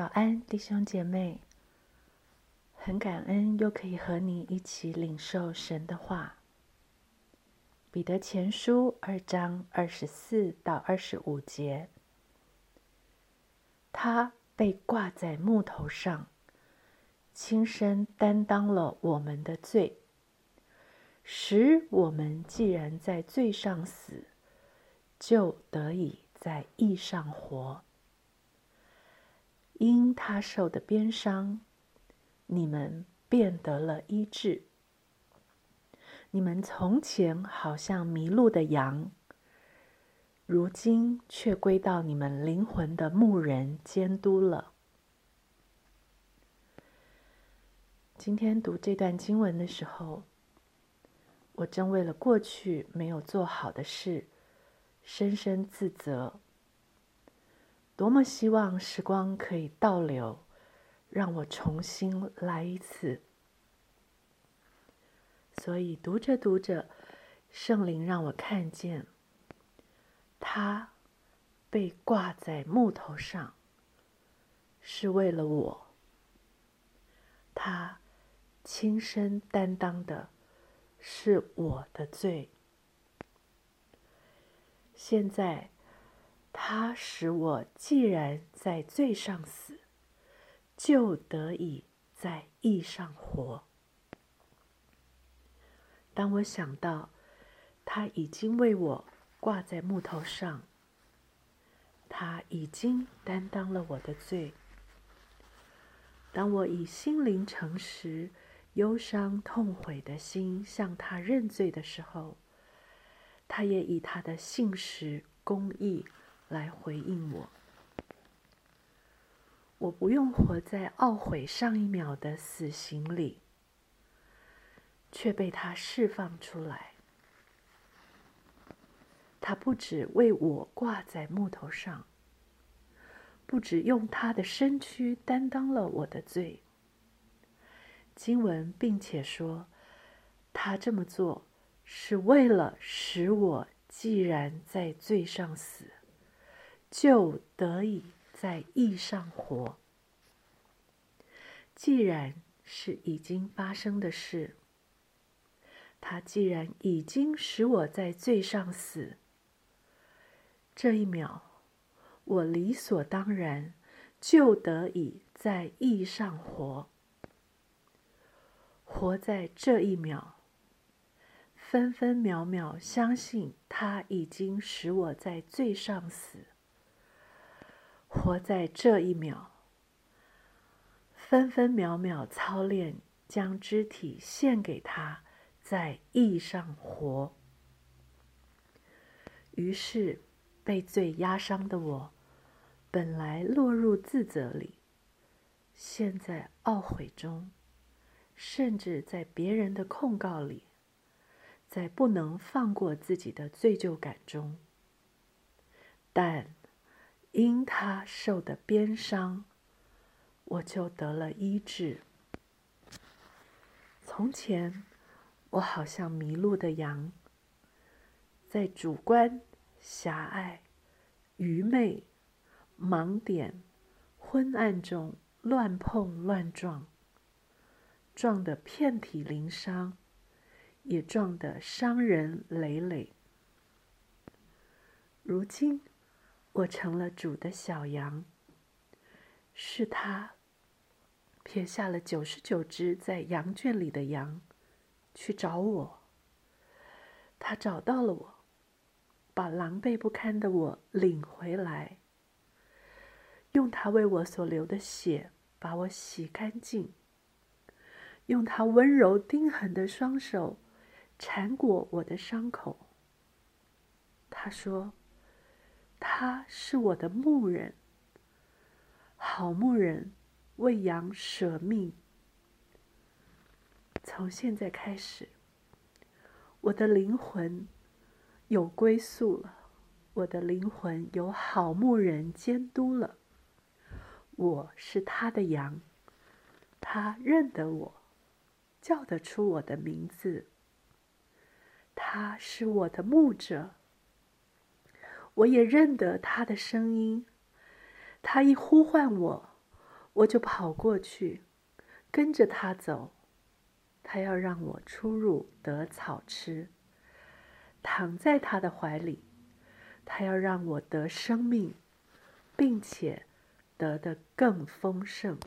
早安，弟兄姐妹！很感恩又可以和你一起领受神的话。彼得前书二章二十四到二十五节，他被挂在木头上，亲身担当了我们的罪，使我们既然在罪上死，就得以在义上活。因他受的鞭伤，你们便得了医治。你们从前好像迷路的羊，如今却归到你们灵魂的牧人监督了。今天读这段经文的时候，我正为了过去没有做好的事，深深自责。多么希望时光可以倒流，让我重新来一次。所以读着读着，圣灵让我看见，他被挂在木头上，是为了我。他亲身担当的是我的罪。现在。他使我既然在罪上死，就得以在义上活。当我想到他已经为我挂在木头上，他已经担当了我的罪。当我以心灵诚实、忧伤痛悔的心向他认罪的时候，他也以他的信实公义。来回应我，我不用活在懊悔上一秒的死刑里，却被他释放出来。他不止为我挂在木头上，不止用他的身躯担当了我的罪。经文并且说，他这么做是为了使我既然在罪上死。就得以在义上活。既然是已经发生的事，他既然已经使我在罪上死，这一秒，我理所当然就得以在义上活。活在这一秒，分分秒秒相信他已经使我在罪上死。活在这一秒，分分秒秒操练，将肢体献给他，在义上活。于是，被罪压伤的我，本来落入自责里，现在懊悔中，甚至在别人的控告里，在不能放过自己的罪疚感中，但。因他受的鞭伤，我就得了医治。从前，我好像迷路的羊，在主观、狭隘、愚昧、盲点、昏暗中乱碰乱撞，撞得遍体鳞伤，也撞得伤人累累。如今。我成了主的小羊，是他撇下了九十九只在羊圈里的羊，去找我。他找到了我，把狼狈不堪的我领回来，用他为我所流的血把我洗干净，用他温柔钉痕的双手缠裹我的伤口。他说。他是我的牧人，好牧人，为羊舍命。从现在开始，我的灵魂有归宿了，我的灵魂有好牧人监督了。我是他的羊，他认得我，叫得出我的名字。他是我的牧者。我也认得他的声音，他一呼唤我，我就跑过去，跟着他走。他要让我出入得草吃，躺在他的怀里。他要让我得生命，并且得的更丰盛。